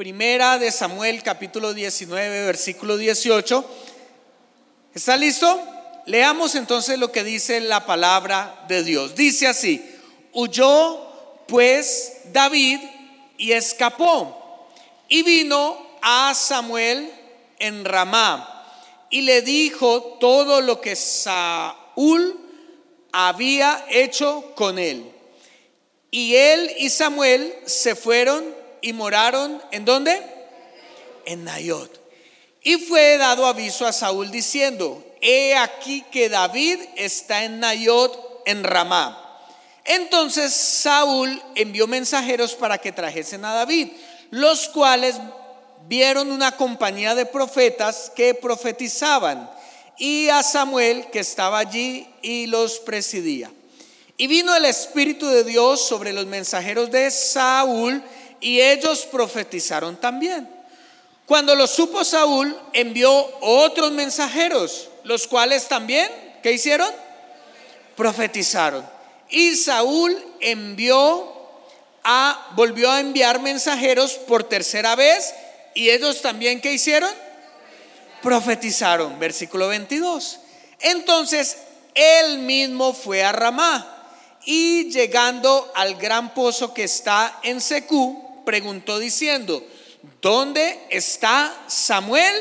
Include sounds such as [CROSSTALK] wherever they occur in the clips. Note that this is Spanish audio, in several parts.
Primera de Samuel capítulo 19, versículo 18. ¿Está listo? Leamos entonces lo que dice la palabra de Dios. Dice así, huyó pues David y escapó y vino a Samuel en Ramá y le dijo todo lo que Saúl había hecho con él. Y él y Samuel se fueron y moraron en dónde? En Nayot. Y fue dado aviso a Saúl diciendo, he aquí que David está en Nayot en Ramá. Entonces Saúl envió mensajeros para que trajesen a David, los cuales vieron una compañía de profetas que profetizaban y a Samuel que estaba allí y los presidía. Y vino el Espíritu de Dios sobre los mensajeros de Saúl y ellos profetizaron también. Cuando lo supo Saúl, envió otros mensajeros, los cuales también, ¿qué hicieron? Profetizaron. Y Saúl envió a, volvió a enviar mensajeros por tercera vez y ellos también, ¿qué hicieron? Profetizaron, versículo 22. Entonces él mismo fue a Ramá y llegando al gran pozo que está en Secú, preguntó diciendo, ¿dónde está Samuel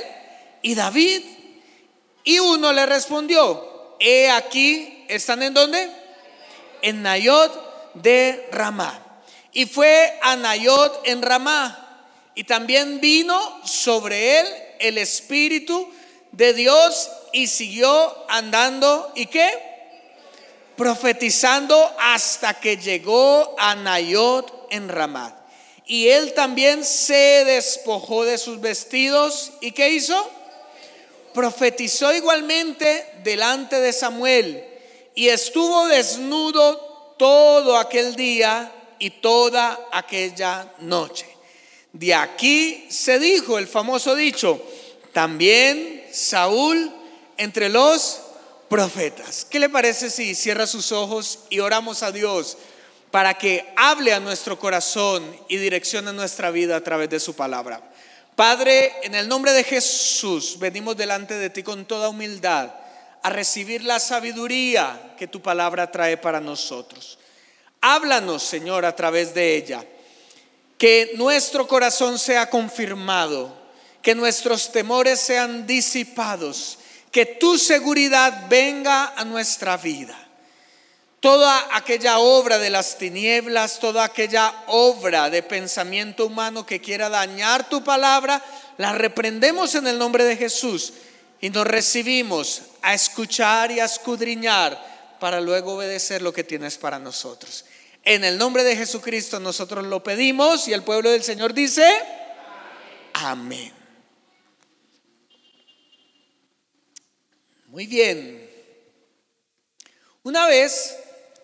y David? Y uno le respondió, he aquí, ¿están en dónde? En Nayot de Ramá. Y fue a Nayot en Ramá y también vino sobre él el Espíritu de Dios y siguió andando. ¿Y qué? Profetizando hasta que llegó a Nayot en Ramat. Y él también se despojó de sus vestidos. ¿Y qué hizo? Profetizó igualmente delante de Samuel. Y estuvo desnudo todo aquel día y toda aquella noche. De aquí se dijo el famoso dicho, también Saúl entre los profetas. ¿Qué le parece si cierra sus ojos y oramos a Dios para que hable a nuestro corazón y direccione nuestra vida a través de su palabra? Padre, en el nombre de Jesús, venimos delante de ti con toda humildad a recibir la sabiduría que tu palabra trae para nosotros. Háblanos, Señor, a través de ella que nuestro corazón sea confirmado, que nuestros temores sean disipados, que tu seguridad venga a nuestra vida. Toda aquella obra de las tinieblas, toda aquella obra de pensamiento humano que quiera dañar tu palabra, la reprendemos en el nombre de Jesús y nos recibimos a escuchar y a escudriñar para luego obedecer lo que tienes para nosotros. En el nombre de Jesucristo nosotros lo pedimos y el pueblo del Señor dice, amén. Muy bien. Una vez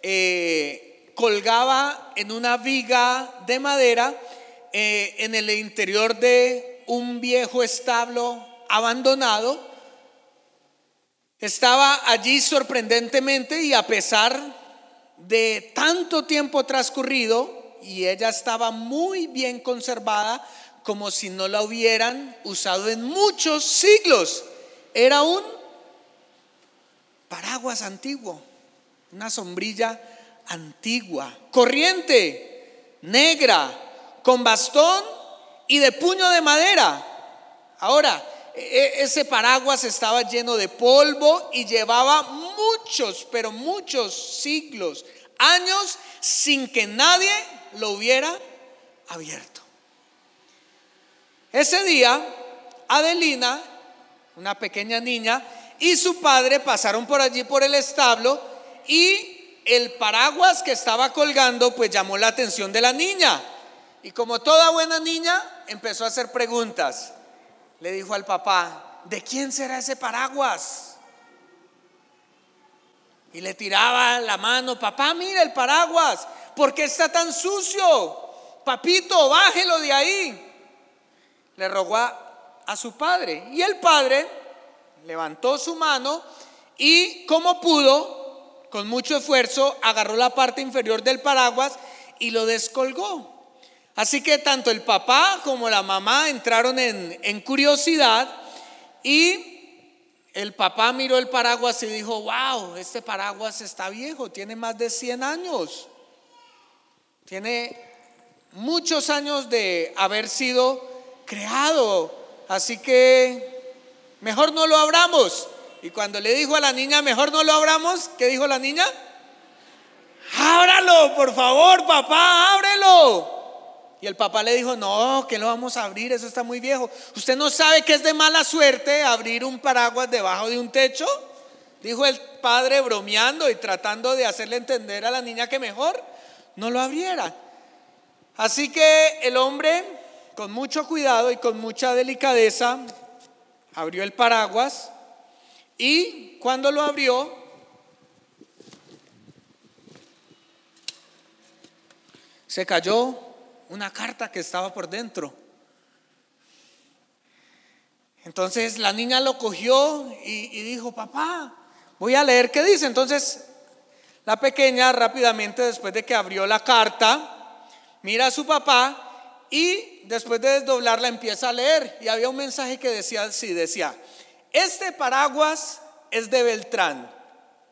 eh, colgaba en una viga de madera eh, en el interior de un viejo establo abandonado. Estaba allí sorprendentemente y a pesar de tanto tiempo transcurrido y ella estaba muy bien conservada como si no la hubieran usado en muchos siglos. Era un paraguas antiguo, una sombrilla antigua, corriente, negra, con bastón y de puño de madera. Ahora, e, e, ese paraguas estaba lleno de polvo y llevaba muchos, pero muchos siglos, años sin que nadie lo hubiera abierto. Ese día, Adelina, una pequeña niña, y su padre pasaron por allí por el establo y el paraguas que estaba colgando pues llamó la atención de la niña. Y como toda buena niña, empezó a hacer preguntas le dijo al papá, ¿de quién será ese paraguas? Y le tiraba la mano, papá, mira el paraguas, ¿por qué está tan sucio? Papito, bájelo de ahí. Le rogó a, a su padre. Y el padre levantó su mano y como pudo, con mucho esfuerzo, agarró la parte inferior del paraguas y lo descolgó. Así que tanto el papá como la mamá entraron en, en curiosidad y el papá miró el paraguas y dijo, wow, este paraguas está viejo, tiene más de 100 años. Tiene muchos años de haber sido creado. Así que mejor no lo abramos. Y cuando le dijo a la niña, mejor no lo abramos, ¿qué dijo la niña? Ábralo, por favor, papá, ábrelo. Y el papá le dijo, no, que lo vamos a abrir, eso está muy viejo. ¿Usted no sabe que es de mala suerte abrir un paraguas debajo de un techo? Dijo el padre bromeando y tratando de hacerle entender a la niña que mejor no lo abriera. Así que el hombre, con mucho cuidado y con mucha delicadeza, abrió el paraguas y cuando lo abrió, se cayó una carta que estaba por dentro. Entonces la niña lo cogió y, dijo, papá, voy a leer qué dice. Entonces la pequeña rápidamente, después de que abrió la carta, mira a su papá y después de desdoblarla empieza a leer. Y había un mensaje que decía así, decía, este paraguas es de Beltrán,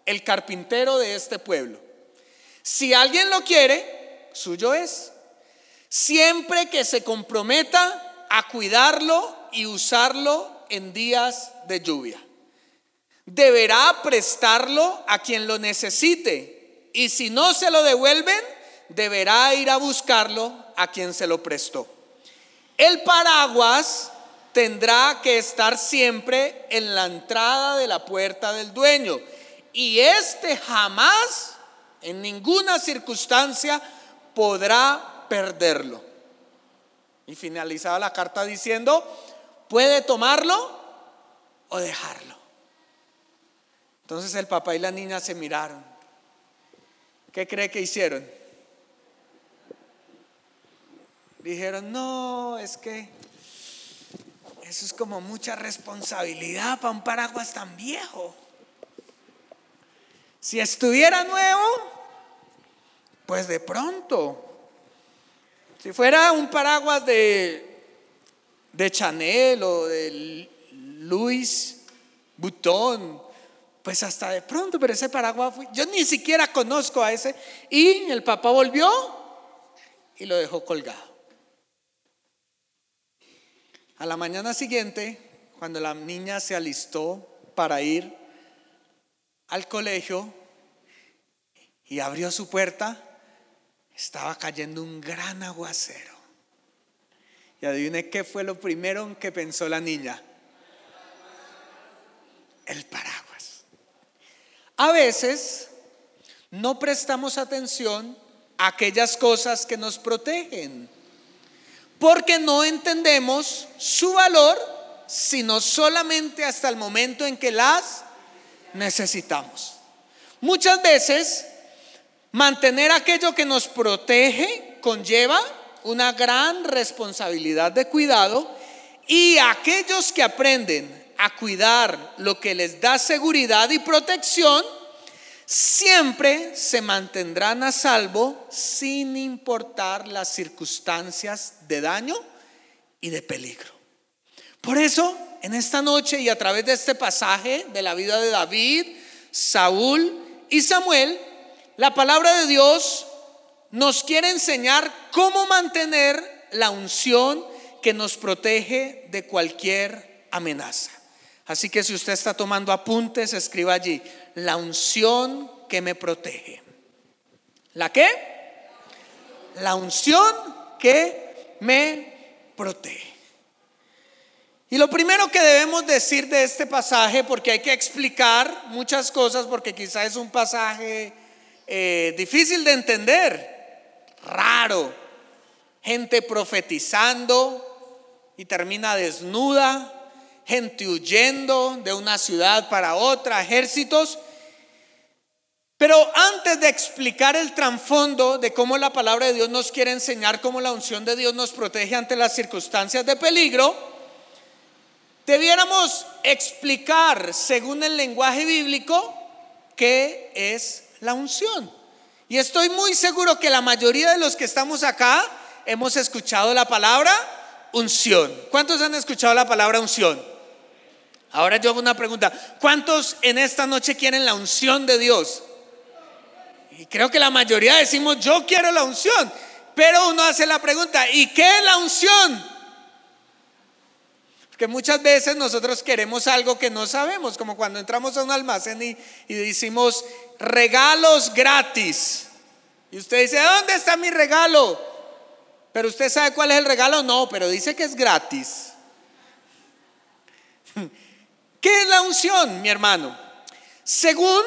el carpintero de este pueblo. Si alguien lo quiere, suyo es. Siempre que se comprometa a cuidarlo y usarlo en días de lluvia deberá prestarlo a quien lo necesite y si no se lo devuelven, deberá ir a buscarlo a quien se lo prestó. El paraguas tendrá que estar siempre en la entrada de la puerta del dueño y este jamás, en ninguna circunstancia, podrá perderlo. Y finalizaba la carta diciendo, puede tomarlo o dejarlo. Entonces el papá y la niña se miraron. ¿Qué cree que hicieron? Dijeron, no, es que eso es como mucha responsabilidad para un paraguas tan viejo. Si estuviera nuevo, pues de pronto. Si fuera un paraguas de, de Chanel o de Louis Vuitton, pues hasta de pronto, pero ese paraguas, yo ni siquiera conozco a ese. Y el papá volvió y lo dejó colgado. A la mañana siguiente, cuando la niña se alistó para ir al colegio y abrió su puerta, estaba cayendo un gran aguacero. Y adivine qué fue lo primero en que pensó la niña. El paraguas. A veces no prestamos atención a aquellas cosas que nos protegen, porque no entendemos su valor, sino solamente hasta el momento en que las necesitamos. Muchas veces mantener aquello que nos protege conlleva una gran responsabilidad de cuidado y aquellos que aprenden a cuidar lo que les da seguridad y protección, siempre se mantendrán a salvo sin importar las circunstancias de daño y de peligro. Por eso, en esta noche y a través de este pasaje de la vida de David, Saúl y Samuel, la palabra de Dios nos quiere enseñar cómo mantener la unción que nos protege de cualquier amenaza. Así que si usted está tomando apuntes, escriba allí, la unción que me protege. ¿La qué? La unción que me protege. Y lo primero que debemos decir de este pasaje, porque hay que explicar muchas cosas, porque quizá es un pasaje eh, difícil de entender, raro, gente profetizando y termina desnuda, gente huyendo de una ciudad para otra, ejércitos. Pero antes de explicar el trasfondo de cómo la palabra de Dios nos quiere enseñar cómo la unción de Dios nos protege ante las circunstancias de peligro, debiéramos explicar, según el lenguaje bíblico, qué es la unción. Y estoy muy seguro que la mayoría de los que estamos acá hemos escuchado la palabra unción. ¿Cuántos han escuchado la palabra unción? Ahora yo hago una pregunta. ¿Cuántos en esta noche quieren la unción de Dios? Y creo que la mayoría decimos, yo quiero la unción. Pero uno hace la pregunta, ¿y qué es la unción? Porque muchas veces nosotros queremos algo que no sabemos, como cuando entramos a un almacén y, y decimos regalos gratis. Y usted dice, ¿dónde está mi regalo? Pero usted sabe cuál es el regalo, no, pero dice que es gratis. [LAUGHS] ¿Qué es la unción, mi hermano? Según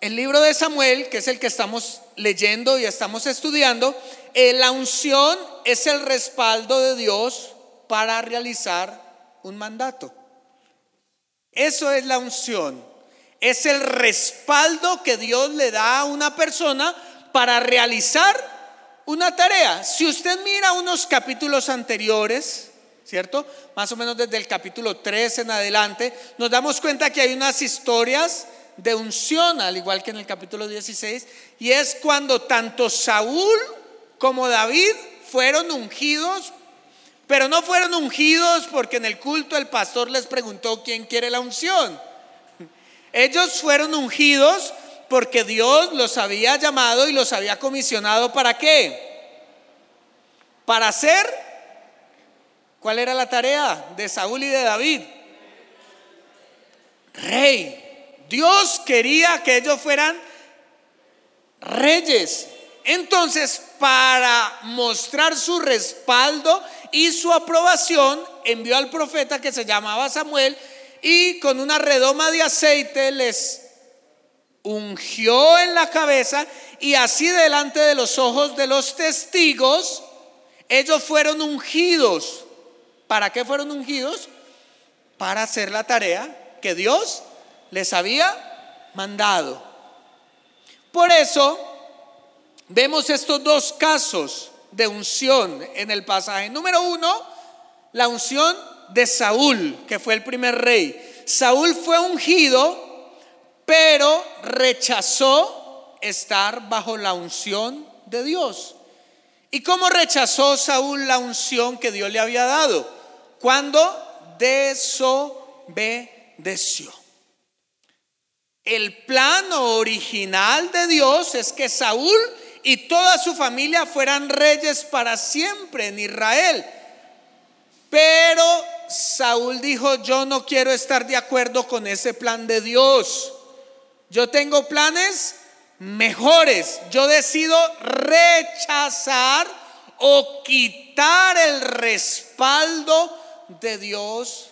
el libro de Samuel, que es el que estamos leyendo y estamos estudiando, eh, la unción es el respaldo de Dios para realizar un mandato. Eso es la unción. Es el respaldo que Dios le da a una persona para realizar una tarea. Si usted mira unos capítulos anteriores, ¿cierto? Más o menos desde el capítulo 3 en adelante, nos damos cuenta que hay unas historias de unción, al igual que en el capítulo 16, y es cuando tanto Saúl como David fueron ungidos pero no fueron ungidos porque en el culto el pastor les preguntó quién quiere la unción. Ellos fueron ungidos porque Dios los había llamado y los había comisionado para qué? Para hacer, ¿cuál era la tarea de Saúl y de David? Rey. Dios quería que ellos fueran reyes. Entonces, para mostrar su respaldo y su aprobación, envió al profeta que se llamaba Samuel y con una redoma de aceite les ungió en la cabeza y así delante de los ojos de los testigos, ellos fueron ungidos. ¿Para qué fueron ungidos? Para hacer la tarea que Dios les había mandado. Por eso vemos estos dos casos de unción en el pasaje. Número uno, la unción de Saúl, que fue el primer rey. Saúl fue ungido, pero rechazó estar bajo la unción de Dios. ¿Y cómo rechazó Saúl la unción que Dios le había dado? Cuando desobedeció. El plan original de Dios es que Saúl y toda su familia fueran reyes para siempre en Israel. Pero Saúl dijo, yo no quiero estar de acuerdo con ese plan de Dios. Yo tengo planes mejores. Yo decido rechazar o quitar el respaldo de Dios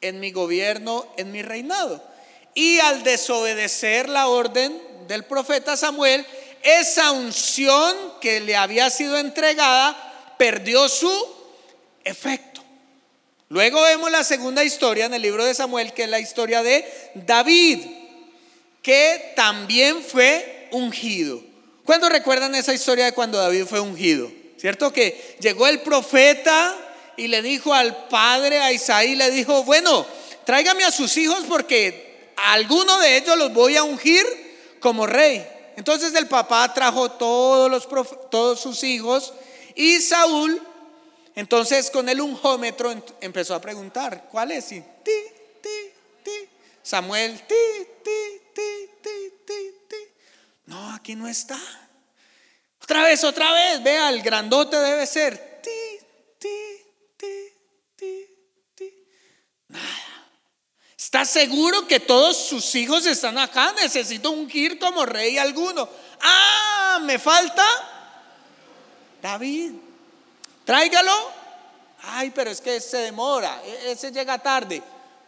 en mi gobierno, en mi reinado. Y al desobedecer la orden del profeta Samuel, esa unción que le había sido entregada perdió su efecto. Luego vemos la segunda historia en el libro de Samuel, que es la historia de David, que también fue ungido. ¿Cuándo recuerdan esa historia de cuando David fue ungido? ¿Cierto? Que llegó el profeta y le dijo al padre, a Isaí, le dijo, bueno, tráigame a sus hijos porque a alguno de ellos los voy a ungir como rey. Entonces el papá trajo todos, los, todos sus hijos y Saúl, entonces con el unjómetro empezó a preguntar, ¿cuál es? ti, ti, ti. Samuel, ti, ti, ti, ti, ti. No, aquí no está. Otra vez, otra vez, vea, el grandote debe ser. Nada. ¿Está seguro que todos sus hijos están acá? Necesito ungir como rey alguno. Ah, me falta David. Tráigalo. Ay, pero es que se demora. E-, ese llega tarde.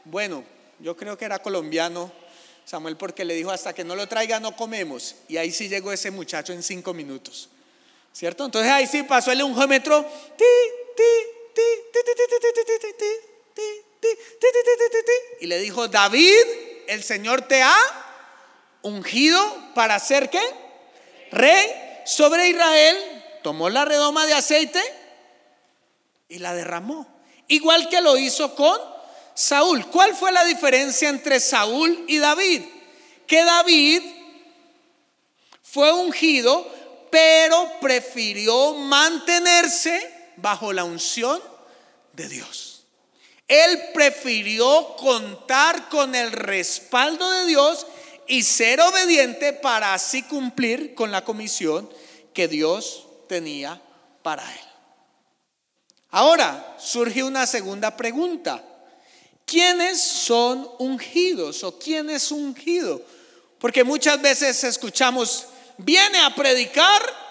Bueno, yo creo que era colombiano Samuel porque le dijo hasta que no lo traiga no comemos. Y ahí sí llegó ese muchacho en cinco minutos. ¿Cierto? Entonces ahí sí pasó el unjómetro. Ti, ti, ti, ti, ti, ti, ti, ti, ti, ti, ti y le dijo, David, el Señor te ha ungido para ser qué? Rey sobre Israel. Tomó la redoma de aceite y la derramó. Igual que lo hizo con Saúl. ¿Cuál fue la diferencia entre Saúl y David? Que David fue ungido, pero prefirió mantenerse bajo la unción de Dios. Él prefirió contar con el respaldo de Dios y ser obediente para así cumplir con la comisión que Dios tenía para él. Ahora surge una segunda pregunta. ¿Quiénes son ungidos o quién es ungido? Porque muchas veces escuchamos, viene a predicar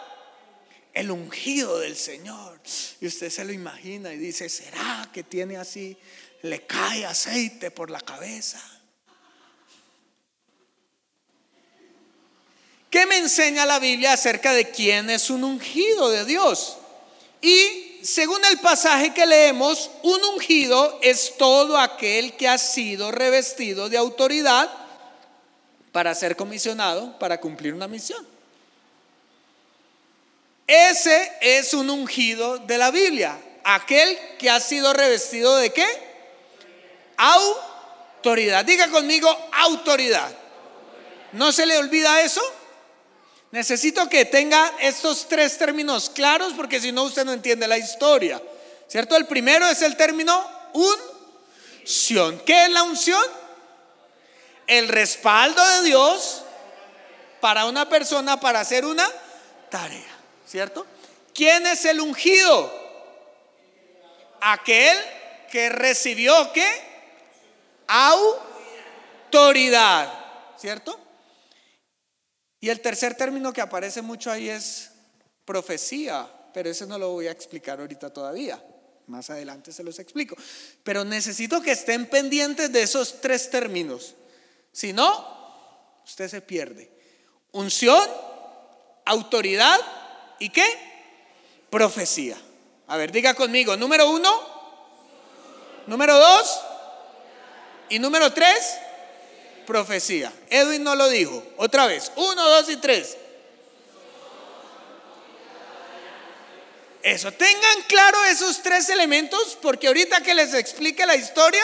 el ungido del Señor. Y usted se lo imagina y dice, ¿será que tiene así, le cae aceite por la cabeza? ¿Qué me enseña la Biblia acerca de quién es un ungido de Dios? Y según el pasaje que leemos, un ungido es todo aquel que ha sido revestido de autoridad para ser comisionado para cumplir una misión. Ese es un ungido de la Biblia, aquel que ha sido revestido de qué? Autoridad. Diga conmigo autoridad. ¿No se le olvida eso? Necesito que tenga estos tres términos claros porque si no usted no entiende la historia. ¿Cierto? El primero es el término unción. ¿Qué es la unción? El respaldo de Dios para una persona para hacer una tarea. ¿Cierto? ¿Quién es el ungido? Aquel que recibió qué? Autoridad. ¿Cierto? Y el tercer término que aparece mucho ahí es profecía, pero ese no lo voy a explicar ahorita todavía. Más adelante se los explico. Pero necesito que estén pendientes de esos tres términos. Si no, usted se pierde. Unción, autoridad y qué? Profecía. A ver, diga conmigo, número uno, número dos y número tres, profecía. Edwin no lo dijo. Otra vez. Uno, dos y tres. Eso, tengan claro esos tres elementos porque ahorita que les explique la historia,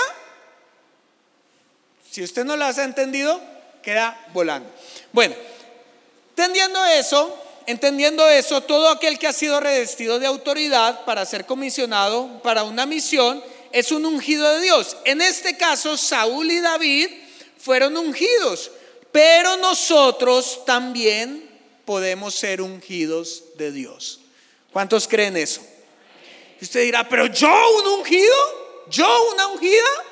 si usted no las ha entendido, queda volando. Bueno, entendiendo eso, entendiendo eso, todo aquel que ha sido revestido de autoridad para ser comisionado para una misión es un ungido de Dios. En este caso, Saúl y David fueron ungidos, pero nosotros también podemos ser ungidos de Dios. ¿Cuántos creen eso? Y usted dirá, pero yo un ungido, yo una ungida.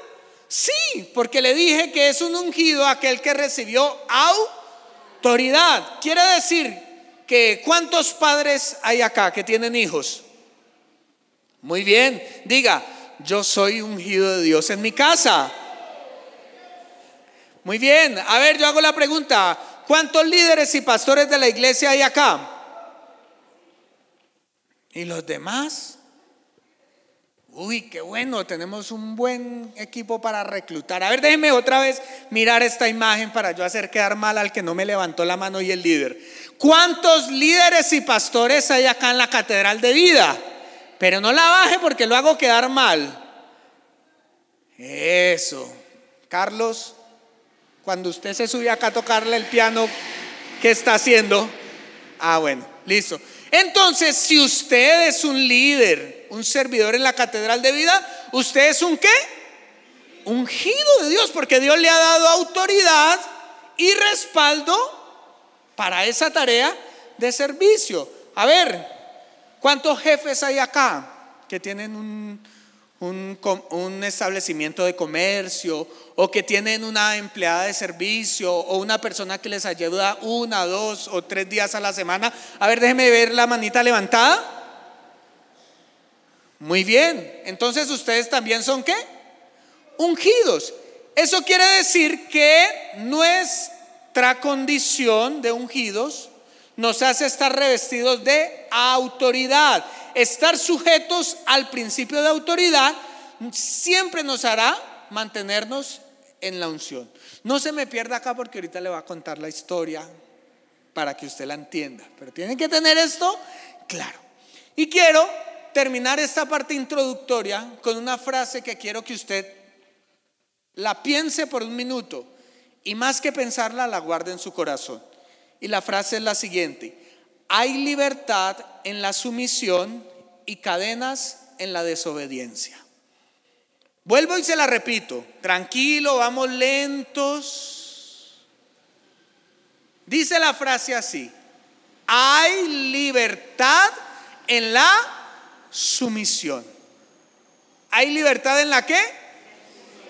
Sí, porque le dije que es un ungido aquel que recibió autoridad. Quiere decir que ¿cuántos padres hay acá que tienen hijos? Muy bien, diga, yo soy ungido de Dios en mi casa. Muy bien, a ver, yo hago la pregunta, ¿cuántos líderes y pastores de la iglesia hay acá? ¿Y los demás? Uy, qué bueno, tenemos un buen equipo para reclutar. A ver, déjenme otra vez mirar esta imagen para yo hacer quedar mal al que no me levantó la mano y el líder. ¿Cuántos líderes y pastores hay acá en la Catedral de Vida? Pero no la baje porque lo hago quedar mal. Eso. Carlos, cuando usted se sube acá a tocarle el piano, ¿qué está haciendo? Ah, bueno, listo. Entonces, si usted es un líder, un servidor en la catedral de vida, usted es un qué? Ungido de Dios, porque Dios le ha dado autoridad y respaldo para esa tarea de servicio. A ver, ¿cuántos jefes hay acá que tienen un, un, establecimiento de comercio o que tienen una empleada de servicio o una persona que les ayuda una, dos o tres días a la semana. A ver, déjeme ver la manita levantada. Muy bien, entonces ustedes también son qué? Ungidos. Eso quiere decir que nuestra condición de ungidos nos hace estar revestidos de autoridad. Estar sujetos al principio de autoridad siempre nos hará mantenernos en la unción. No se me pierda acá porque ahorita le voy a contar la historia para que usted la entienda. Pero tienen que tener esto claro. Y quiero terminar esta parte introductoria con una frase que quiero que usted la piense por un minuto y más que pensarla la guarde en su corazón. Y la frase es la siguiente. hay libertad en la sumisión y cadenas en la desobediencia. Vuelvo y se la repito, tranquilo, vamos lentos. Dice la frase así, hay libertad en la sumisión. ¿Hay libertad en la qué?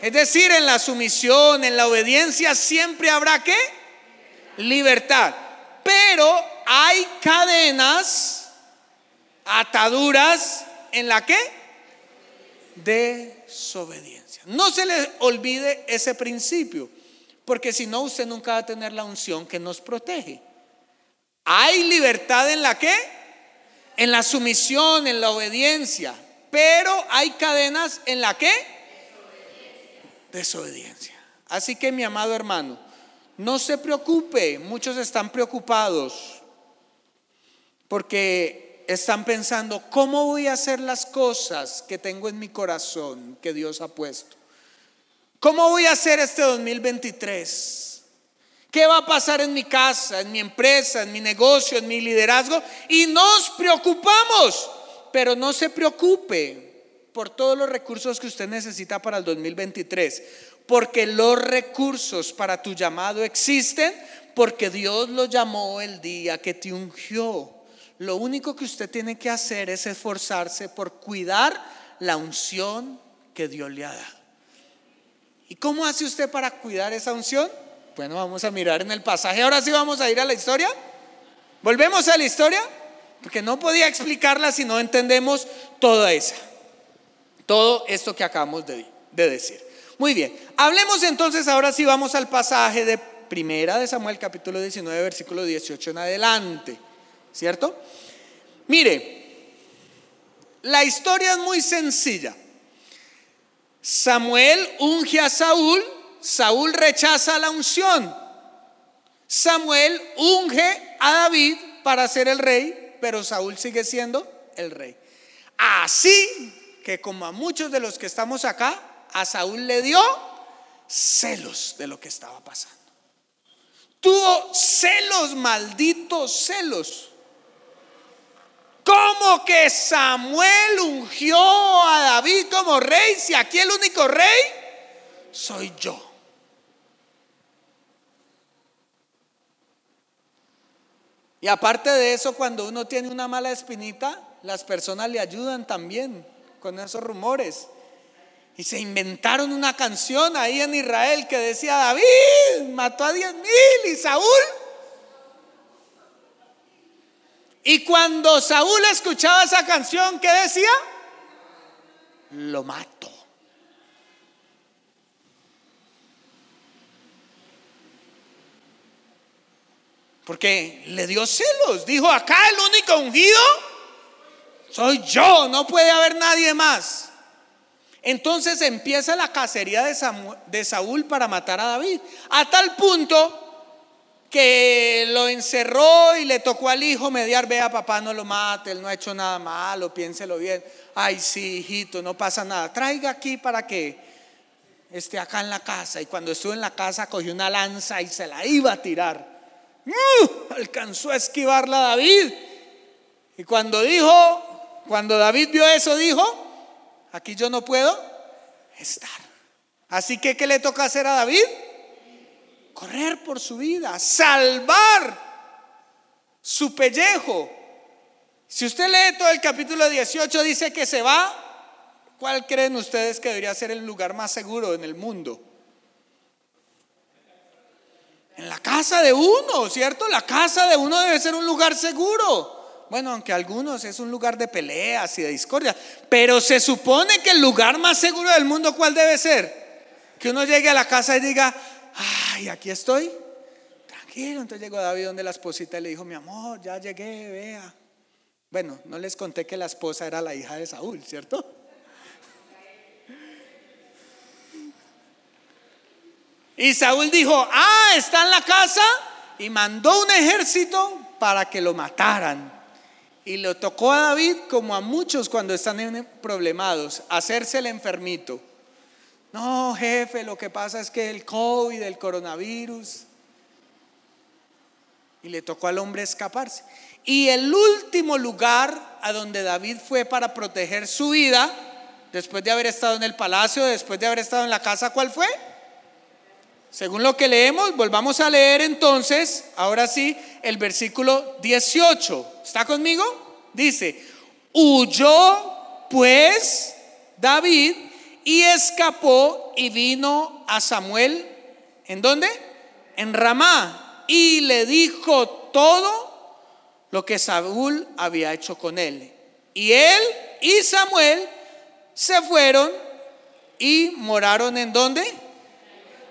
Es decir, en la sumisión, en la obediencia, siempre habrá qué? Libertad. Pero hay cadenas, ataduras, ¿en la qué? Desobediencia. No se le olvide ese principio, porque si no, usted nunca va a tener la unción que nos protege. Hay libertad en la qué? En la sumisión, en la obediencia. Pero hay cadenas en la qué? Desobediencia. Así que mi amado hermano, no se preocupe, muchos están preocupados porque están pensando, ¿cómo voy a hacer las cosas que tengo en mi corazón que Dios ha puesto? ¿Cómo voy a hacer este 2023? ¿Qué va a pasar en mi casa, en mi empresa, en mi negocio, en mi liderazgo? Y nos preocupamos, pero no se preocupe por todos los recursos que usted necesita para el 2023, porque los recursos para tu llamado existen, porque Dios lo llamó el día que te ungió. Lo único que usted tiene que hacer es esforzarse por cuidar la unción que Dios le ha dado. ¿Y cómo hace usted para cuidar esa unción? Bueno, vamos a mirar en el pasaje. Ahora sí vamos a ir a la historia. Volvemos a la historia, porque no podía explicarla si no entendemos toda esa. Todo esto que acabamos de, de decir. Muy bien, hablemos entonces, ahora sí vamos al pasaje de Primera de Samuel capítulo 19, versículo 18 en adelante. ¿Cierto? Mire, la historia es muy sencilla. Samuel unge a Saúl Saúl rechaza la unción. Samuel unge a David para ser el rey, pero Saúl sigue siendo el rey. Así que como a muchos de los que estamos acá, a Saúl le dio celos de lo que estaba pasando. Tuvo celos, malditos celos. ¿Cómo que Samuel ungió a David como rey si aquí el único rey soy yo? Y aparte de eso, cuando uno tiene una mala espinita, las personas le ayudan también con esos rumores. Y se inventaron una canción ahí en Israel que decía, David mató a diez mil y Saúl. Y cuando Saúl escuchaba esa canción, ¿qué decía? Lo mato. Porque le dio celos. Dijo, acá el único ungido soy yo, no puede haber nadie más. Entonces empieza la cacería de, Saúl para matar a David. A tal punto que lo encerró y le tocó al hijo mediar, vea papá, no lo mate, él no ha hecho nada malo, piénselo bien. Ay, sí, hijito, no pasa nada. Traiga aquí para que esté acá en la casa. Y cuando estuvo en la casa cogió una lanza y se la iba a tirar. ¡Uh! alcanzó a esquivarla David. Y cuando dijo, cuando David vio eso, dijo, aquí yo no puedo estar. Así que, ¿qué le toca hacer a David? Correr por su vida, salvar su pellejo. Si usted lee todo el capítulo 18, dice que se va. ¿Cuál creen ustedes que debería ser el lugar más seguro en el mundo? En la casa de uno, ¿cierto? La casa de uno debe ser un lugar seguro. Bueno, aunque algunos es un lugar de peleas y de discordia, pero se supone que el lugar más seguro del mundo, ¿cuál debe ser? Que uno llegue a la casa y diga, ay, aquí estoy, tranquilo. Entonces llegó David donde la esposita y le dijo, mi amor, ya llegué, vea. Bueno, no les conté que la esposa era la hija de Saúl, ¿cierto? Y Saúl dijo, ah, está en la casa y mandó un ejército para que lo mataran. Y lo tocó a David como a muchos cuando están problemados, hacerse el enfermito. No, jefe, lo que pasa es que el COVID, el coronavirus. y le tocó al hombre escaparse. Y el último lugar a donde David fue para proteger su vida, después de haber estado en el palacio, después de haber estado en la casa, ¿cuál fue? Según lo que leemos, volvamos a leer entonces, ahora sí, el versículo 18. ¿Está conmigo? Dice, huyó pues David y escapó y vino a Samuel. ¿En dónde? En Ramá. Y le dijo todo lo que Saúl había hecho con él. Y él y Samuel se fueron y moraron en dónde?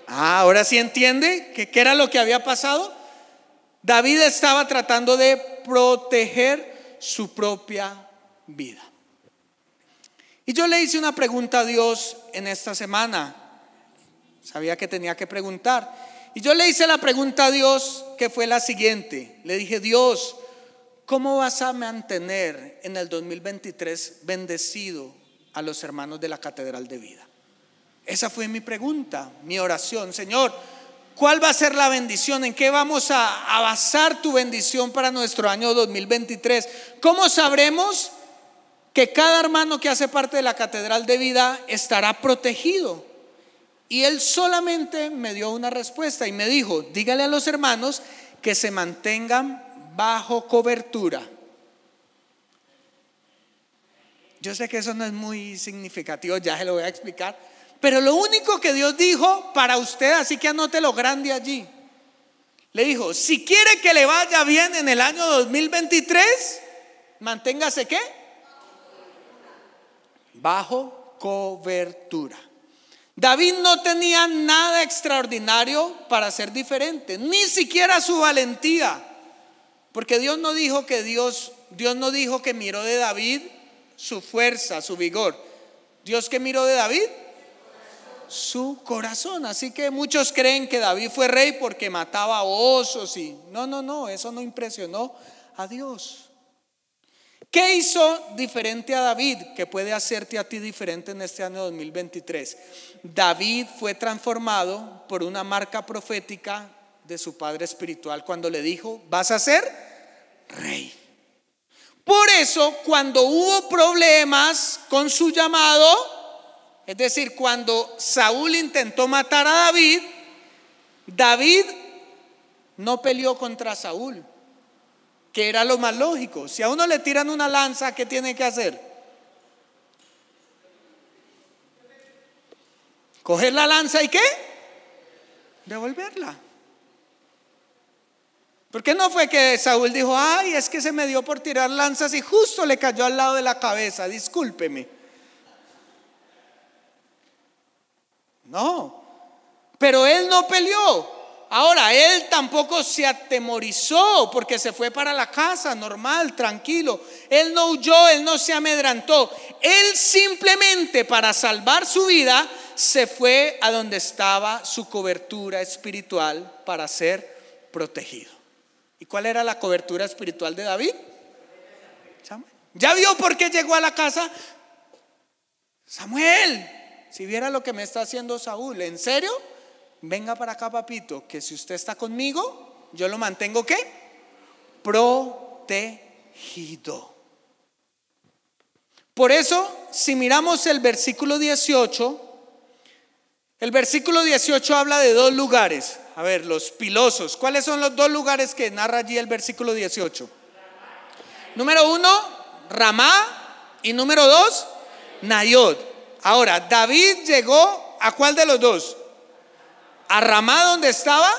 Ah, ahora sí entiende que qué era lo que había pasado. David estaba tratando de proteger su propia vida. Y yo le hice una pregunta a Dios en esta semana. Sabía que tenía que preguntar. Y yo le hice la pregunta a Dios que fue la siguiente. Le dije, Dios, ¿cómo vas a mantener en el 2023 bendecido a los hermanos de la Catedral de Vida? Esa fue mi pregunta, mi oración. Señor, ¿cuál va a ser la bendición? ¿En qué vamos a, a basar tu bendición para nuestro año 2023? ¿Cómo sabremos que cada hermano que hace parte de la catedral de vida estará protegido. Y él solamente me dio una respuesta y me dijo, dígale a los hermanos que se mantengan bajo cobertura. Yo sé que eso no es muy significativo, ya se lo voy a explicar, pero lo único que Dios dijo para usted, así que anote lo grande allí, le dijo, si quiere que le vaya bien en el año 2023, manténgase qué? bajo cobertura. David no tenía nada extraordinario para ser diferente, ni siquiera su valentía, porque Dios no dijo que Dios, Dios no dijo que miró de David su fuerza, su vigor. Dios que miró de David su corazón. Así que muchos creen que David fue rey porque mataba osos y no, no, no, eso no impresionó a Dios. ¿Qué hizo diferente a David que puede hacerte a ti diferente en este año 2023? David fue transformado por una marca profética de su padre espiritual cuando le dijo, vas a ser rey. Por eso, cuando hubo problemas con su llamado, es decir, cuando Saúl intentó matar a David, David no peleó contra Saúl que era lo más lógico. Si a uno le tiran una lanza, ¿qué tiene que hacer? Coger la lanza y qué? Devolverla. ¿Por qué no fue que Saúl dijo, ay, es que se me dio por tirar lanzas y justo le cayó al lado de la cabeza, discúlpeme? No, pero él no peleó. Ahora, él tampoco se atemorizó porque se fue para la casa normal, tranquilo. Él no huyó, él no se amedrantó. Él simplemente para salvar su vida se fue a donde estaba su cobertura espiritual para ser protegido. ¿Y cuál era la cobertura espiritual de David? ¿Ya vio por qué llegó a la casa? Samuel, si viera lo que me está haciendo Saúl, ¿en serio? venga para acá, papito, que si usted está conmigo, yo lo mantengo qué? Protegido. Por eso, si miramos el versículo 18, el versículo 18 habla de dos lugares. A ver, los pilosos. ¿Cuáles son los dos lugares que narra allí el versículo 18? Número uno, Ramá. Y número dos, Nayot. Ahora, David llegó a cuál de los dos? a Ramá donde estaba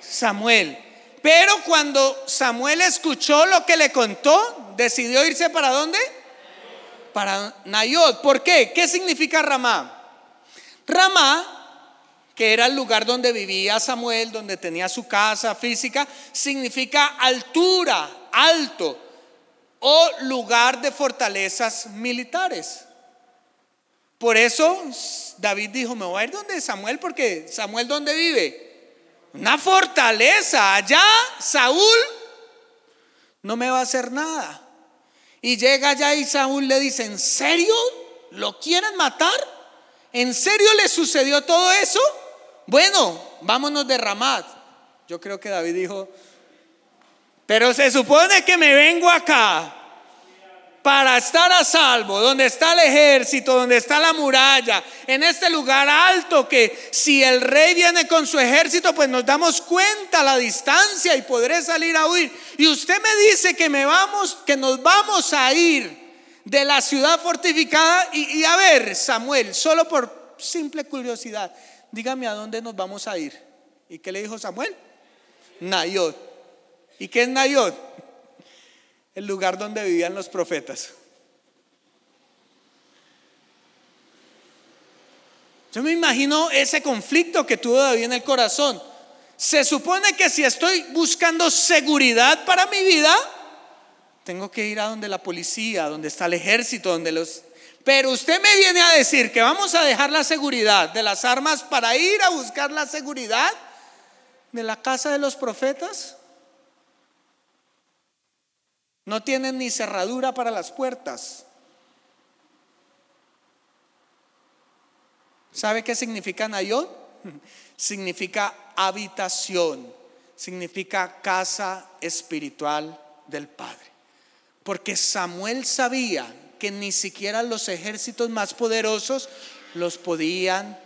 Samuel. Pero cuando Samuel escuchó lo que le contó, decidió irse para dónde? Para Nayot. ¿Por qué? ¿Qué significa Ramá? Ramá, que era el lugar donde vivía Samuel, donde tenía su casa física, significa altura, alto, o lugar de fortalezas militares. Por eso David dijo, me voy a ir donde Samuel, porque Samuel ¿dónde vive? Una fortaleza. Allá Saúl no me va a hacer nada. Y llega allá y Saúl le dice, ¿en serio lo quieren matar? ¿En serio le sucedió todo eso? Bueno, vámonos de Ramat. Yo creo que David dijo, Pero se supone que me vengo acá para estar a salvo, donde está el ejército, donde está la muralla, en este lugar alto que si el rey viene con su ejército, pues nos damos cuenta la distancia y podré salir a huir. Y usted me dice que me vamos, que nos vamos a ir de la ciudad fortificada y, a ver, Samuel, solo por simple curiosidad, dígame a dónde nos vamos a ir. ¿Y qué le dijo Samuel? Nayot. ¿Y qué es Nayot? El lugar donde vivían los profetas. Yo me imagino ese conflicto que tuvo David en el corazón. Se supone que si estoy buscando seguridad para mi vida, tengo que ir a donde la policía, donde está el ejército, donde los... Pero usted me viene a decir que vamos a dejar la seguridad de las armas para ir a buscar la seguridad de la casa de los profetas. No tienen ni cerradura para las puertas. ¿Sabe qué significa Nayot? [LAUGHS] Significa habitación, significa casa espiritual del Padre. Porque Samuel sabía que ni siquiera los ejércitos más poderosos los podían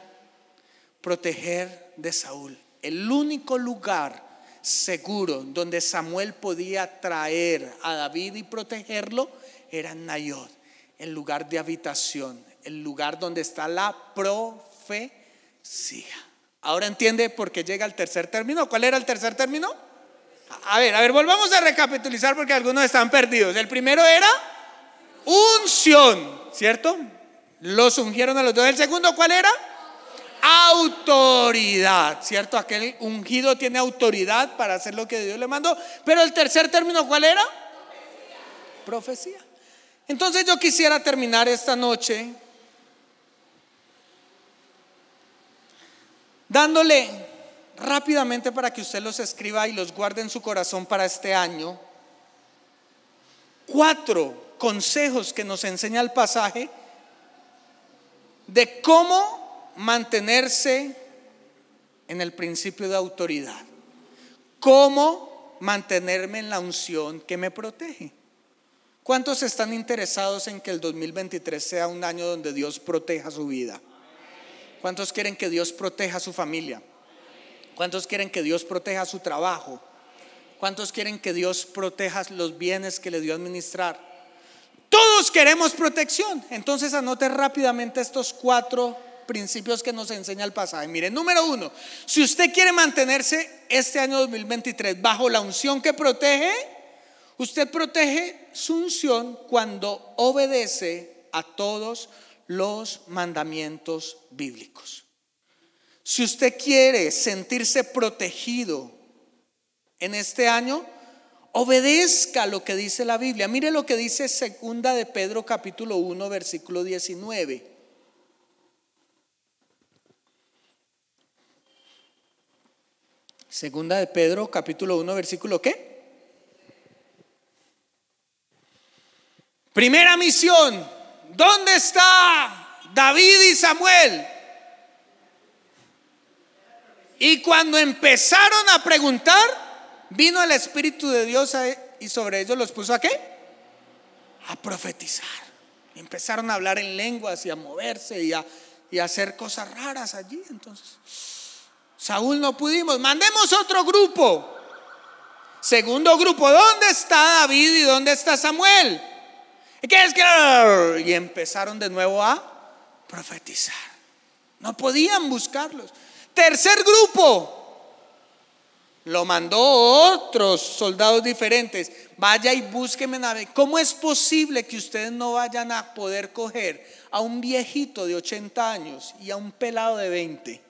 proteger de Saúl. El único lugar seguro donde Samuel podía traer a David y protegerlo era Nayot, el lugar de habitación, el lugar donde está la profecía. Ahora entiende por qué llega el tercer término. ¿Cuál era el tercer término? A ver, a ver, volvamos a recapitulizar porque algunos están perdidos. El primero era unción, ¿cierto? Los ungieron a los dos. El segundo, ¿cuál era? Autoridad, ¿cierto? Aquel ungido tiene autoridad para hacer lo que Dios le mandó. Pero el tercer término, ¿cuál era? Profecía. Entonces yo quisiera terminar esta noche dándole rápidamente para que usted los escriba y los guarde en su corazón para este año, cuatro consejos que nos enseña el pasaje de cómo mantenerse en el principio de autoridad. ¿Cómo mantenerme en la unción que me protege? ¿Cuántos están interesados en que el 2023 sea un año donde Dios proteja su vida? ¿Cuántos quieren que Dios proteja su familia? ¿Cuántos quieren que Dios proteja su trabajo? ¿Cuántos quieren que Dios proteja los bienes que le dio a administrar? Todos queremos protección. Entonces anote rápidamente estos cuatro principios que nos enseña el pasaje. Miren, número uno, si usted quiere mantenerse este año 2023 bajo la unción que protege, usted protege su unción cuando obedece a todos los mandamientos bíblicos. Si usted quiere sentirse protegido en este año, obedezca lo que dice la Biblia. Mire lo que dice segunda de Pedro capítulo 1 versículo 19. Segunda de Pedro, capítulo 1, versículo ¿qué? Primera misión. ¿Dónde está David y Samuel? Y cuando empezaron a preguntar, vino el Espíritu de Dios y sobre ellos los puso a qué? A profetizar. Empezaron a hablar en lenguas y a moverse y a, y a hacer cosas raras allí. Entonces, Saúl no pudimos, mandemos otro grupo. Segundo grupo, ¿dónde está David y dónde está Samuel? ¿Y qué es que? Y empezaron de nuevo a profetizar. No podían buscarlos. Tercer grupo, lo mandó otros soldados diferentes. Vaya y búsqueme ¿Cómo es posible que ustedes no vayan a poder coger a un viejito de 80 años y a un pelado de 20?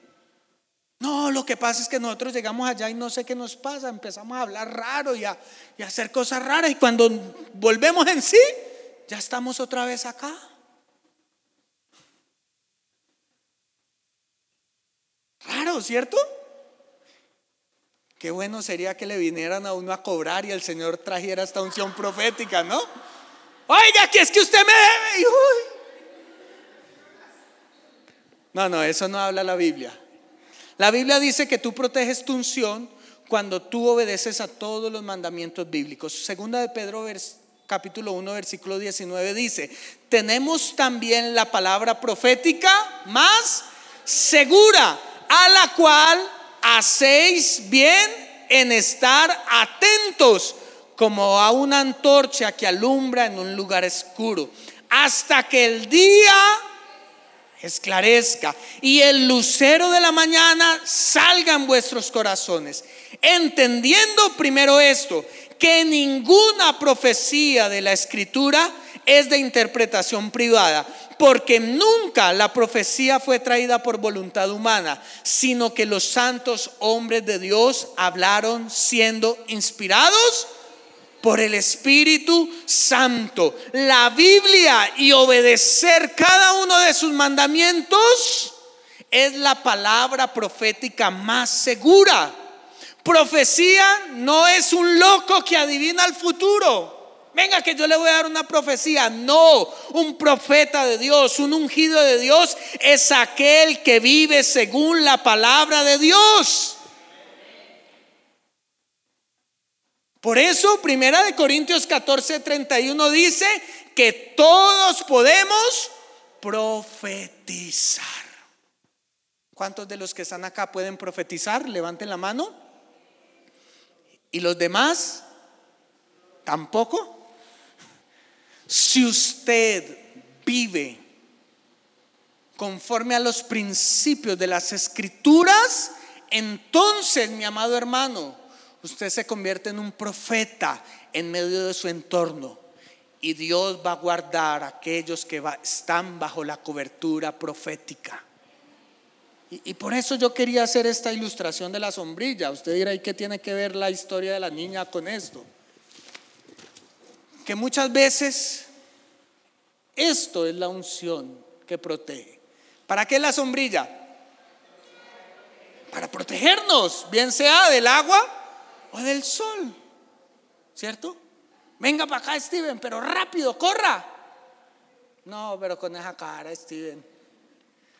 No, lo que pasa es que nosotros llegamos allá y no sé qué nos pasa, empezamos a hablar raro y a, hacer cosas raras y cuando volvemos en sí, ya estamos otra vez acá. Raro, ¿cierto? Qué bueno sería que le vinieran a uno a cobrar y el Señor trajera esta unción profética, ¿no? Oiga, que es que usted me debe. No, no, eso no habla la Biblia. La Biblia dice que tú proteges tu unción cuando tú obedeces a todos los mandamientos bíblicos. Segunda de Pedro, capítulo 1, versículo 19 dice, tenemos también la palabra profética más segura, a la cual hacéis bien en estar atentos como a una antorcha que alumbra en un lugar oscuro, hasta que el día esclarezca. Y el lucero de la mañana salga en vuestros corazones, entendiendo primero esto, que ninguna profecía de la escritura es de interpretación privada, porque nunca la profecía fue traída por voluntad humana, sino que los santos hombres de Dios hablaron siendo inspirados por el Espíritu Santo. La Biblia y obedecer cada uno de sus mandamientos es la palabra profética más segura. Profecía no es un loco que adivina el futuro. Venga, que yo le voy a dar una profecía. No, un profeta de Dios, un ungido de Dios es aquel que vive según la palabra de Dios. Por eso, Primera de Corintios 14, 31 dice que todos podemos profetizar. ¿Cuántos de los que están acá pueden profetizar? Levanten la mano. ¿Y los demás? ¿Tampoco? Si usted vive conforme a los principios de las escrituras, entonces, mi amado hermano, usted se convierte en un profeta en medio de su entorno. Y Dios va a guardar a aquellos que están bajo la cobertura profética. Y, y, por eso yo quería hacer esta ilustración de la sombrilla. Usted dirá, ¿y qué tiene que ver la historia de la niña con esto? que muchas veces esto es la unción que protege. ¿Para qué la sombrilla? Para protegernos, bien sea del agua o del sol. ¿Cierto? Venga para acá, Steven, pero rápido, corra. No, pero con esa cara, Steven.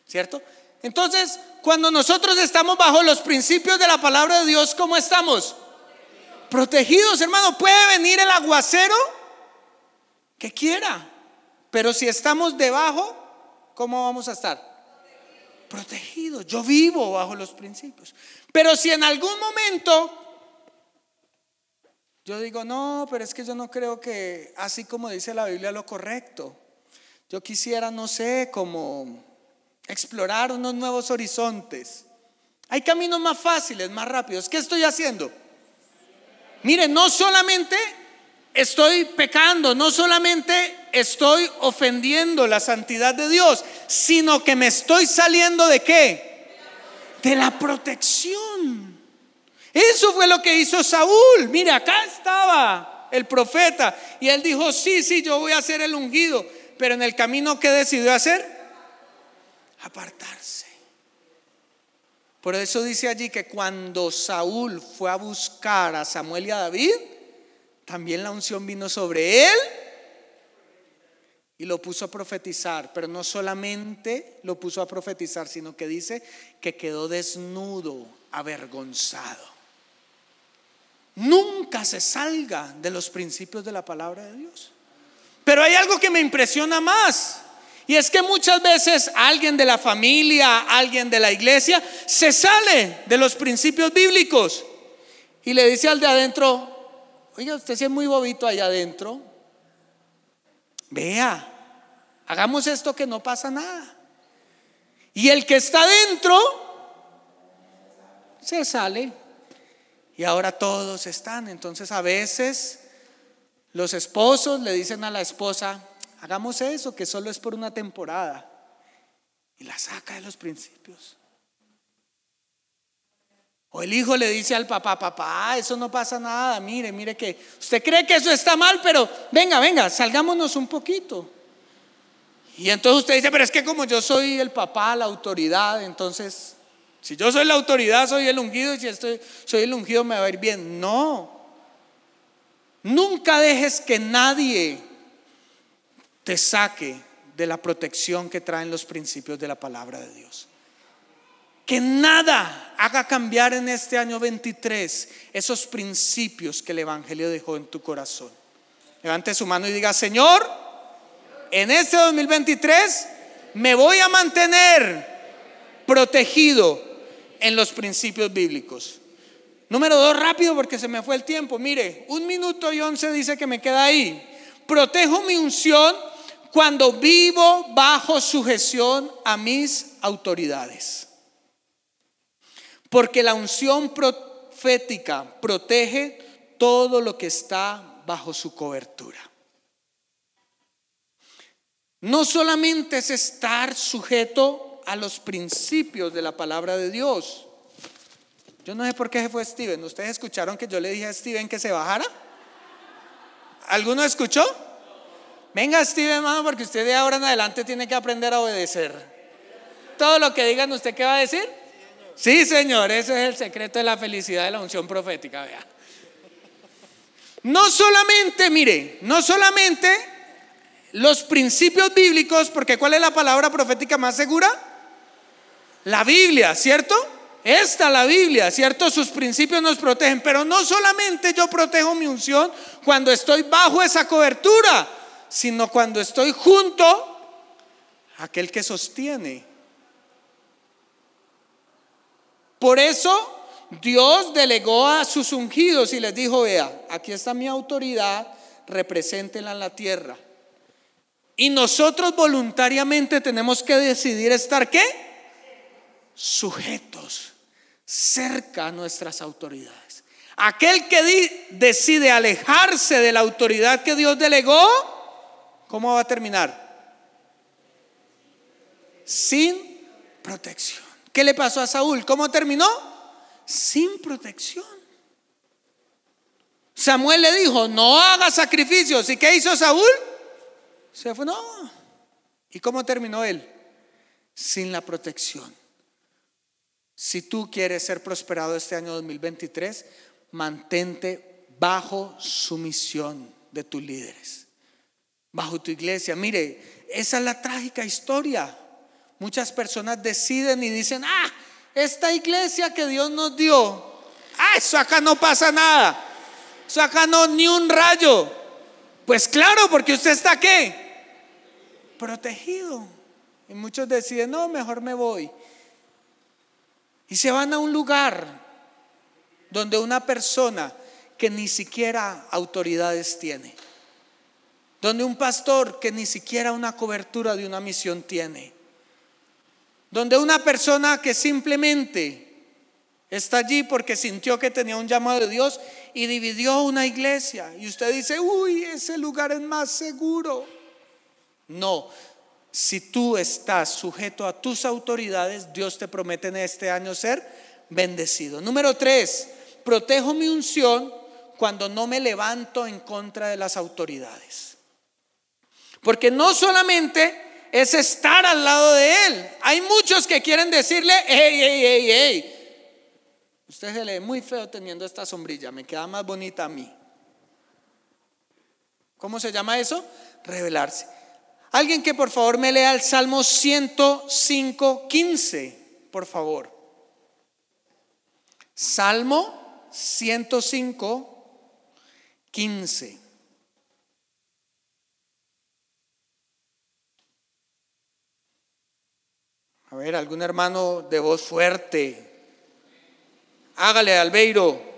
¿Cierto? Entonces, cuando nosotros estamos bajo los principios de la palabra de Dios, ¿cómo estamos? Protegidos, hermano. Puede venir el aguacero que quiera. Pero si estamos debajo, ¿cómo vamos a estar? Protegidos. Yo vivo bajo los principios. Pero si en algún momento yo digo, no, pero es que yo no creo que así como dice la Biblia lo correcto. Yo quisiera, no sé, como explorar unos nuevos horizontes. Hay caminos más fáciles, más rápidos. ¿Qué estoy haciendo? Miren, no solamente estoy pecando, no solamente estoy ofendiendo la santidad de Dios, sino que me estoy saliendo de qué? De la protección. Eso fue lo que hizo Saúl. Mira, acá estaba el profeta y él dijo, sí, sí, yo voy a ser el ungido. Pero en el camino, ¿qué decidió hacer? Apartarse. Por eso dice allí que cuando Saúl fue a buscar a Samuel y a David, también la unción vino sobre él y lo puso a profetizar, pero no solamente lo puso a profetizar, sino que dice que quedó desnudo, avergonzado. Nunca se salga de los principios de la palabra de Dios. Pero hay algo que me impresiona más. Y es que muchas veces alguien de la familia, alguien de la iglesia, se sale de los principios bíblicos y le dice al de adentro, Oiga, usted si es muy bobito allá adentro. Vea, hagamos esto que no pasa nada. Y el que está adentro se sale. Y ahora todos están. Entonces a veces los esposos le dicen a la esposa, hagamos eso, que solo es por una temporada. Y la saca de los principios. O el hijo le dice al papá, papá, eso no pasa nada, mire, mire que usted cree que eso está mal, pero venga, venga, salgámonos un poquito. Y entonces usted dice, pero es que como yo soy el papá, la autoridad, entonces, si yo soy la autoridad, soy el ungido, y si estoy, soy el ungido me va a ir bien. No, nunca dejes que nadie te saque de la protección que traen los principios de la palabra de Dios que nada haga cambiar en este año 23 esos principios que el Evangelio dejó en tu corazón. Levante su mano y diga, Señor, en este 2023 me voy a mantener protegido en los principios bíblicos. Número dos, rápido porque se me fue el tiempo. Mire, un minuto y once dice que me queda ahí. Protejo mi unción cuando vivo bajo sujeción a mis autoridades. Porque la unción profética protege todo lo que está bajo su cobertura. No solamente es estar sujeto a los principios de la palabra de Dios. Yo no sé por qué se fue Steven. ¿Ustedes escucharon que yo le dije a Steven que se bajara? ¿Alguno escuchó? Venga Steven, porque usted de ahora en adelante tiene que aprender a obedecer. Todo lo que digan, ¿usted qué va a decir? Sí, señor, ese es el secreto de la felicidad de la unción profética. No solamente, mire, no solamente los principios bíblicos, porque ¿cuál es la palabra profética más segura? La Biblia, ¿cierto? Esta la Biblia, ¿cierto? Sus principios nos protegen, pero no solamente yo protejo mi unción cuando estoy bajo esa cobertura, sino cuando estoy junto a aquel que sostiene. Por eso Dios delegó a sus ungidos y les dijo, vea, aquí está mi autoridad, represéntenla en la tierra. Y nosotros voluntariamente tenemos que decidir estar qué? Sujetos, cerca a nuestras autoridades. Aquel que decide alejarse de la autoridad que Dios delegó, ¿cómo va a terminar? Sin protección. ¿Qué le pasó a Saúl? ¿Cómo terminó? Sin protección. Samuel le dijo, no haga sacrificios. ¿Y qué hizo Saúl? Se fue, no. ¿Y cómo terminó él? Sin la protección. Si tú quieres ser prosperado este año 2023, mantente bajo sumisión de tus líderes, bajo tu iglesia. Mire, esa es la trágica historia. Muchas personas deciden y dicen, ah, esta iglesia que Dios nos dio, ah, eso acá no pasa nada, eso acá no ni un rayo. Pues claro, porque usted está qué? Protegido. Y muchos deciden, no, mejor me voy. Y se van a un lugar donde una persona que ni siquiera autoridades tiene, donde un pastor que ni siquiera una cobertura de una misión tiene, donde una persona que simplemente está allí porque sintió que tenía un llamado de Dios y dividió una iglesia. Y usted dice, uy, ese lugar es más seguro. No, si tú estás sujeto a tus autoridades, Dios te promete en este año ser bendecido. Número tres, protejo mi unción cuando no me levanto en contra de las autoridades. Porque no solamente es estar al lado de Él, hay muchos que quieren decirle, hey, hey, hey, hey, Usted se le ve muy feo teniendo esta sombrilla, me queda más bonita a mí. ¿Cómo se llama eso? Revelarse. Alguien que por favor me lea el Salmo 105, 15, por favor. Salmo 105, 15. A ver, algún hermano de voz fuerte. Hágale, Albeiro.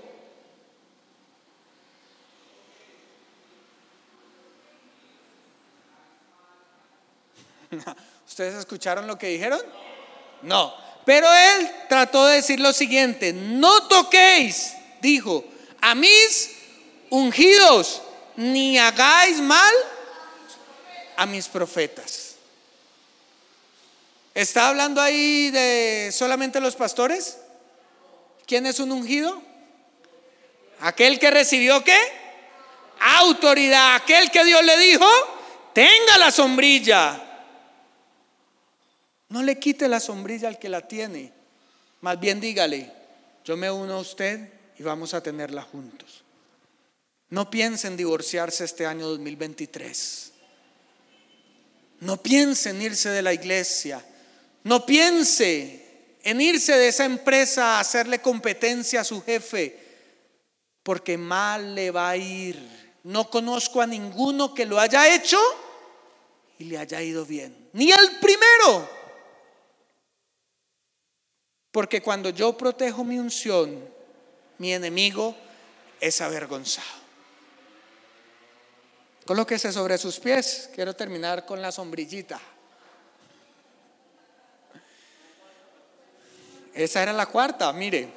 [LAUGHS] ¿Ustedes escucharon lo que dijeron? No. Pero él trató de decir lo siguiente, no toquéis, dijo, a mis ungidos, ni hagáis mal a mis profetas. ¿Está hablando ahí de solamente los pastores? ¿Quién es un ungido? Aquel que recibió qué? Autoridad. Aquel que Dios le dijo, tenga la sombrilla. No le quite la sombrilla al que la tiene. Más bien dígale, yo me uno a usted y vamos a tenerla juntos. No piense en divorciarse este año 2023. No piense en irse de la iglesia. No piense en irse de esa empresa a hacerle competencia a su jefe, porque mal le va a ir. No conozco a ninguno que lo haya hecho y le haya ido bien, ni al primero. Porque cuando yo protejo mi unción, mi enemigo es avergonzado. Colóquese sobre sus pies. Quiero terminar con la sombrillita. Esa era la cuarta, mire.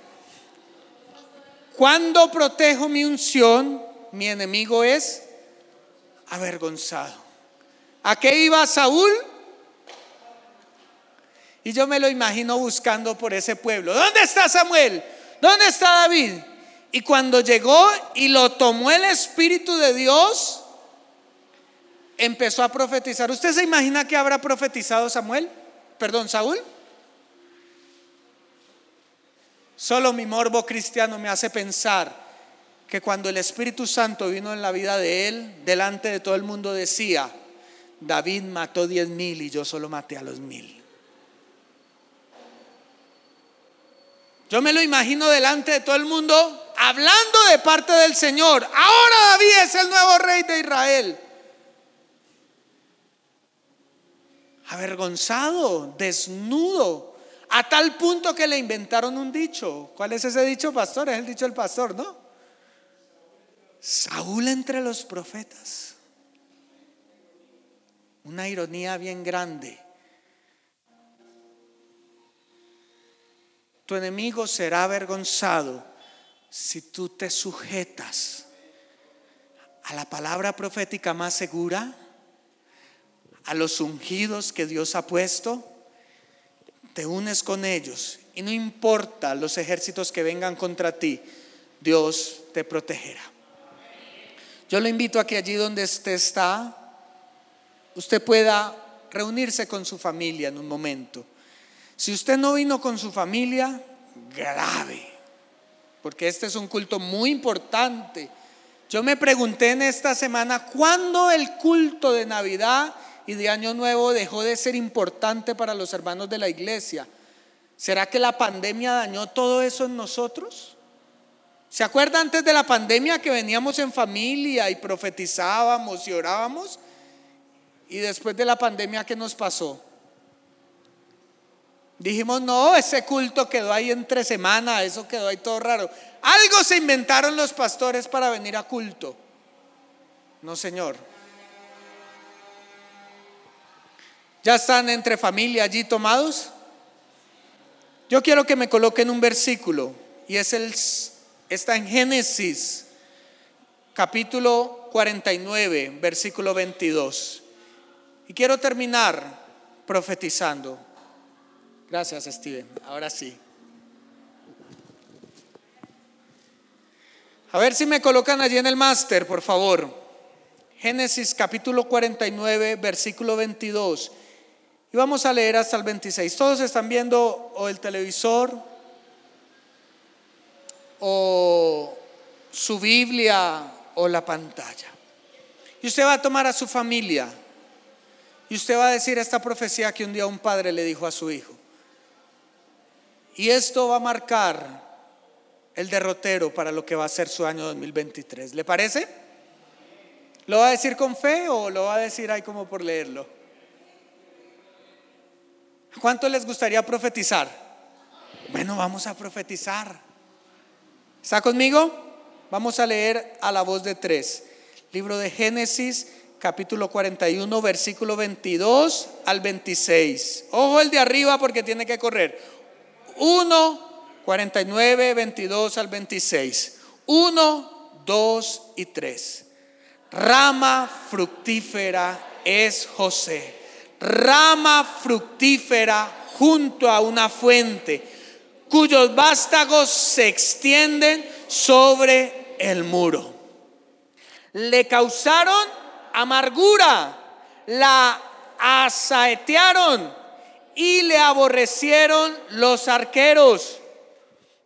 Cuando protejo mi unción, mi enemigo es avergonzado. ¿A qué iba Saúl? Y yo me lo imagino buscando por ese pueblo. ¿Dónde está Samuel? ¿Dónde está David? Y cuando llegó y lo tomó el Espíritu de Dios, empezó a profetizar. ¿Usted se imagina que habrá profetizado Samuel? Perdón, Saúl. Solo mi morbo cristiano me hace pensar que cuando el Espíritu Santo vino en la vida de él, delante de todo el mundo decía, David mató diez mil y yo solo maté a los mil. Yo me lo imagino delante de todo el mundo hablando de parte del Señor. Ahora David es el nuevo rey de Israel. Avergonzado, desnudo, a tal punto que le inventaron un dicho. ¿Cuál es ese dicho, pastor? Es el dicho del pastor, ¿no? Saúl entre los profetas. Una ironía bien grande. Tu enemigo será avergonzado si tú te sujetas a la palabra profética más segura, a los ungidos que Dios ha puesto te unes con ellos y no importa los ejércitos que vengan contra ti, Dios te protegerá. Yo lo invito a que allí donde usted está, usted pueda reunirse con su familia en un momento. Si usted no vino con su familia, grave, porque este es un culto muy importante. Yo me pregunté en esta semana, ¿cuándo el culto de Navidad y de Año Nuevo dejó de ser importante para los hermanos de la iglesia. ¿Será que la pandemia dañó todo eso en nosotros? ¿Se acuerda antes de la pandemia que veníamos en familia y profetizábamos y orábamos? Y después de la pandemia, ¿qué nos pasó? Dijimos, no, ese culto quedó ahí entre semana, eso quedó ahí todo raro. Algo se inventaron los pastores para venir a culto. No, Señor. ¿Ya están entre familia allí tomados? Yo quiero que me coloquen un versículo y es el está en Génesis capítulo 49, versículo 22. Y quiero terminar profetizando. Gracias, Steven. Ahora sí. A ver si me colocan allí en el máster, por favor. Génesis capítulo 49, versículo 22. Y vamos a leer hasta el 26. Todos están viendo o el televisor o su Biblia o la pantalla. Y usted va a tomar a su familia y usted va a decir esta profecía que un día un padre le dijo a su hijo. Y esto va a marcar el derrotero para lo que va a ser su año 2023. ¿Le parece? ¿Lo va a decir con fe o lo va a decir ahí como por leerlo? ¿Cuánto les gustaría profetizar? Bueno, vamos a profetizar. ¿Está conmigo? Vamos a leer a la voz de tres. Libro de Génesis, capítulo 41, versículo 22 al 26. Ojo el de arriba porque tiene que correr. 1, 49, 22 al 26. 1, 2 y 3. Rama fructífera es José rama fructífera junto a una fuente, cuyos vástagos se extienden sobre el muro. Le causaron amargura, la asaetearon y le aborrecieron los arqueros,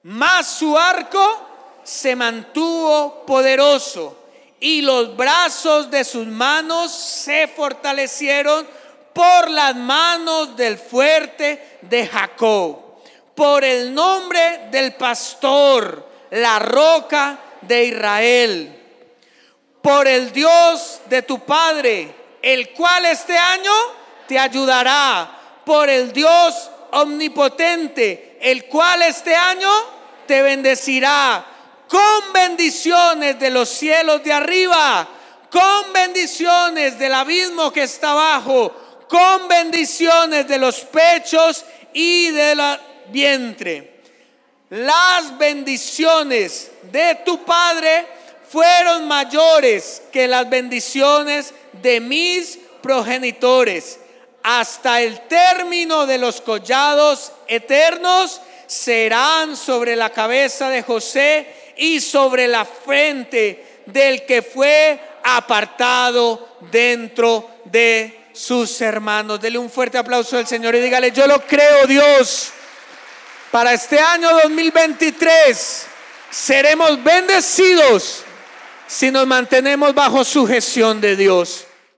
mas su arco se mantuvo poderoso y los brazos de sus manos se fortalecieron por las manos del fuerte de Jacob. por el nombre del pastor, la roca de Israel, por el Dios de tu Padre, el cual este año te ayudará, por el Dios omnipotente, el cual este año te bendecirá con bendiciones de los cielos de arriba, con bendiciones del abismo que está abajo, con bendiciones de los pechos y del vientre. Las bendiciones de tu Padre fueron mayores que las bendiciones de mis progenitores. Hasta el término de los collados eternos serán sobre la cabeza de José y sobre la frente del que fue apartado dentro de sus hermanos. Dele un fuerte aplauso al Señor y dígale, yo lo creo Dios. Para este año 2023 seremos bendecidos si nos mantenemos bajo sujeción de Dios.